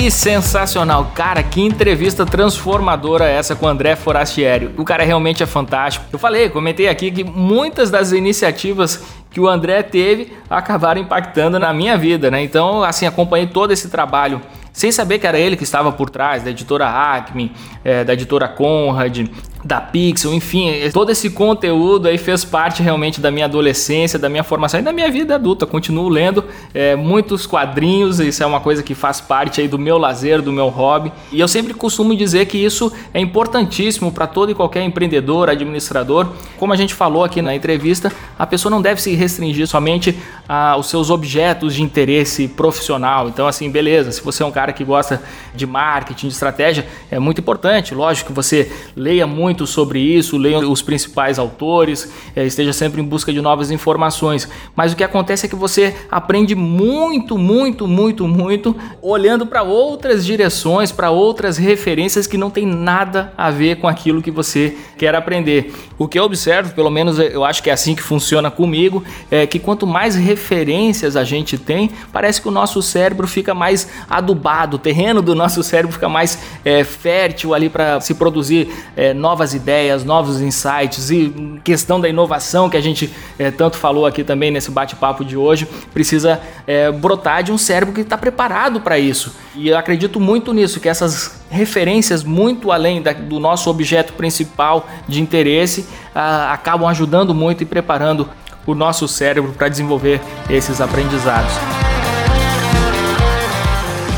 Que sensacional, cara, que entrevista transformadora essa com o André Forastieri. O cara realmente é fantástico. Eu falei, comentei aqui que muitas das iniciativas que o André teve acabaram impactando na minha vida, né? Então, assim, acompanhei todo esse trabalho sem saber que era ele que estava por trás, da editora Acme, é, da editora Conrad, da Pixel, enfim, todo esse conteúdo aí fez parte realmente da minha adolescência, da minha formação e da minha vida adulta. Continuo lendo é, muitos quadrinhos, isso é uma coisa que faz parte aí do meu lazer, do meu hobby. E eu sempre costumo dizer que isso é importantíssimo para todo e qualquer empreendedor, administrador. Como a gente falou aqui na entrevista, a pessoa não deve se restringir somente aos seus objetos de interesse profissional. Então, assim, beleza, se você é um cara que gosta de marketing, de estratégia, é muito importante, lógico que você leia muito muito sobre isso, leia os principais autores, é, esteja sempre em busca de novas informações. Mas o que acontece é que você aprende muito, muito, muito, muito olhando para outras direções, para outras referências que não tem nada a ver com aquilo que você quer aprender. O que eu observo, pelo menos eu acho que é assim que funciona comigo, é que quanto mais referências a gente tem, parece que o nosso cérebro fica mais adubado, o terreno do nosso cérebro fica mais é, fértil ali para se produzir é, novas novas ideias, novos insights e questão da inovação que a gente é, tanto falou aqui também nesse bate-papo de hoje, precisa é, brotar de um cérebro que está preparado para isso. E eu acredito muito nisso, que essas referências muito além da, do nosso objeto principal de interesse a, acabam ajudando muito e preparando o nosso cérebro para desenvolver esses aprendizados.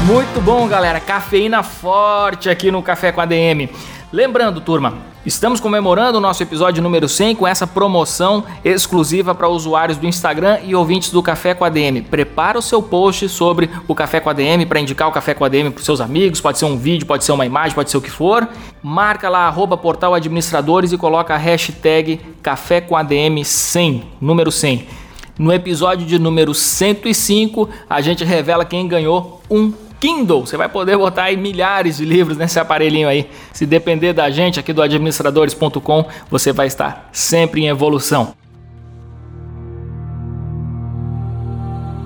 Muito bom, galera. Cafeína forte aqui no Café com a DM. Lembrando, turma, estamos comemorando o nosso episódio número 100 com essa promoção exclusiva para usuários do Instagram e ouvintes do Café com a DM. Prepara o seu post sobre o Café com a DM para indicar o Café com a DM para seus amigos, pode ser um vídeo, pode ser uma imagem, pode ser o que for. Marca lá arroba portal administradores e coloca a hashtag Café com a DM 100, número 100. No episódio de número 105, a gente revela quem ganhou um Kindle. Você vai poder botar aí milhares de livros nesse aparelhinho aí. Se depender da gente aqui do administradores.com, você vai estar sempre em evolução.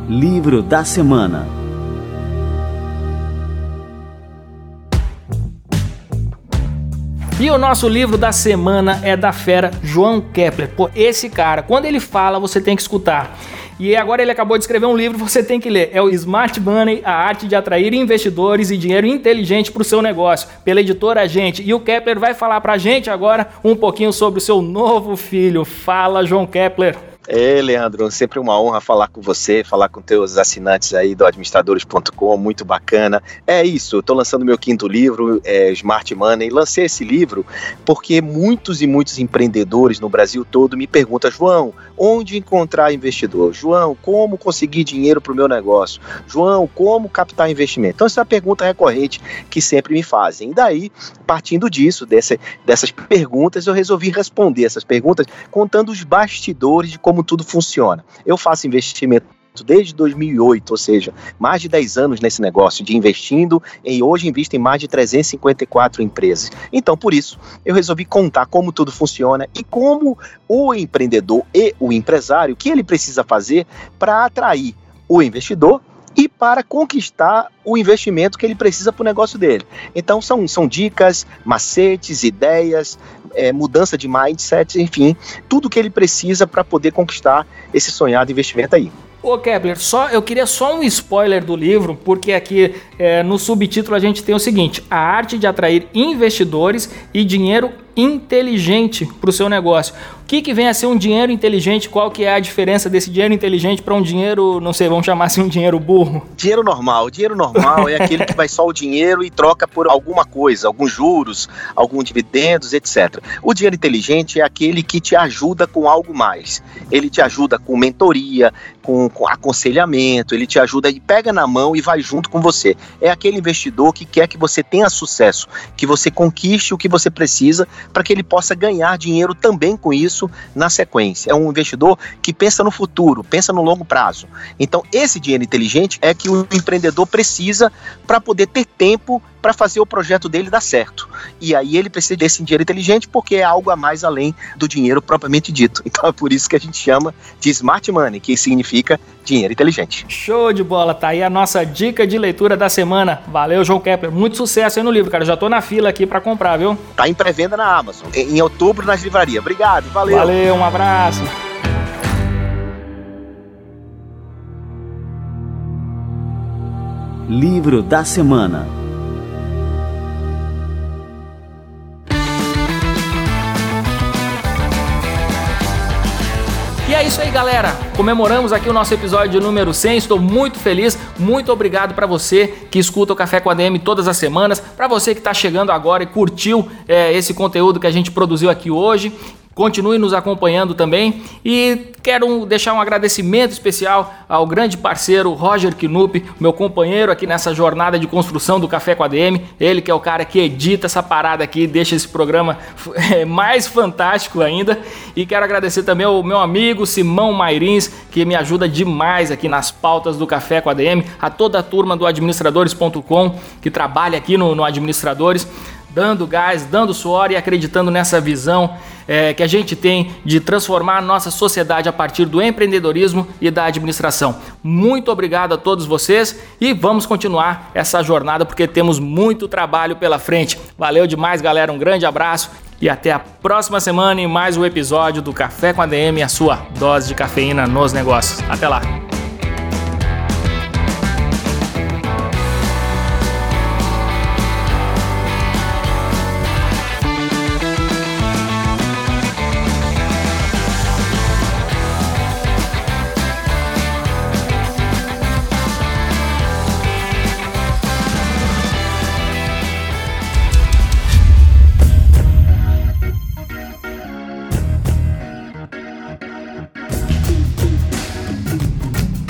Livro da semana. E o nosso livro da semana é da fera João Kepler. Pô, esse cara, quando ele fala, você tem que escutar. E agora ele acabou de escrever um livro, você tem que ler. É o Smart Money, a arte de atrair investidores e dinheiro inteligente para o seu negócio, pela editora Agente. E o Kepler vai falar para a gente agora um pouquinho sobre o seu novo filho. Fala, João Kepler. É, Leandro, sempre uma honra falar com você, falar com teus assinantes aí do administradores.com, muito bacana. É isso, estou lançando meu quinto livro, é, Smart Money. Lancei esse livro porque muitos e muitos empreendedores no Brasil todo me perguntam, João, onde encontrar investidor? João, como conseguir dinheiro para o meu negócio? João, como captar investimento? Então, essa é a pergunta recorrente que sempre me fazem. E daí, partindo disso, dessas perguntas, eu resolvi responder essas perguntas contando os bastidores de como como tudo funciona. Eu faço investimento desde 2008, ou seja, mais de 10 anos nesse negócio de investindo e hoje invisto em mais de 354 empresas. Então, por isso, eu resolvi contar como tudo funciona e como o empreendedor e o empresário, o que ele precisa fazer para atrair o investidor e para conquistar o investimento que ele precisa para o negócio dele. Então são, são dicas, macetes, ideias, é, mudança de mindset, enfim, tudo que ele precisa para poder conquistar esse sonhado investimento aí. Ô Kepler, só, eu queria só um spoiler do livro, porque aqui é, no subtítulo a gente tem o seguinte: A arte de atrair investidores e dinheiro inteligente para o seu negócio. O que, que vem a ser um dinheiro inteligente? Qual que é a diferença desse dinheiro inteligente para um dinheiro, não sei, vamos chamar assim um dinheiro burro? Dinheiro normal. Dinheiro normal é aquele que vai só o dinheiro e troca por alguma coisa, alguns juros, alguns dividendos, etc. O dinheiro inteligente é aquele que te ajuda com algo mais. Ele te ajuda com mentoria, com, com aconselhamento, ele te ajuda e pega na mão e vai junto com você. É aquele investidor que quer que você tenha sucesso, que você conquiste o que você precisa para que ele possa ganhar dinheiro também com isso na sequência. É um investidor que pensa no futuro, pensa no longo prazo. Então, esse dinheiro inteligente é que o empreendedor precisa para poder ter tempo para fazer o projeto dele dar certo. E aí ele precisa desse dinheiro inteligente porque é algo a mais além do dinheiro propriamente dito. Então é por isso que a gente chama de smart money, que significa dinheiro inteligente. Show de bola, tá aí a nossa dica de leitura da semana. Valeu, João Kepler. Muito sucesso aí no livro, cara. Já tô na fila aqui para comprar, viu? Tá em pré-venda na Amazon, em outubro nas livrarias. Obrigado, valeu. Valeu, um abraço. Livro da semana. Aí, galera. Comemoramos aqui o nosso episódio número 100. Estou muito feliz. Muito obrigado para você que escuta o Café com a DM todas as semanas. Para você que está chegando agora e curtiu é, esse conteúdo que a gente produziu aqui hoje. Continue nos acompanhando também e quero deixar um agradecimento especial ao grande parceiro Roger Knupp, meu companheiro aqui nessa jornada de construção do Café com a DM. Ele que é o cara que edita essa parada aqui, deixa esse programa <laughs> é, mais fantástico ainda. E quero agradecer também ao meu amigo Simão Mairins, que me ajuda demais aqui nas pautas do Café com a DM, a toda a turma do administradores.com que trabalha aqui no, no Administradores dando gás, dando suor e acreditando nessa visão é, que a gente tem de transformar a nossa sociedade a partir do empreendedorismo e da administração. Muito obrigado a todos vocês e vamos continuar essa jornada porque temos muito trabalho pela frente. Valeu demais, galera. Um grande abraço e até a próxima semana em mais um episódio do Café com a DM, a sua dose de cafeína nos negócios. Até lá.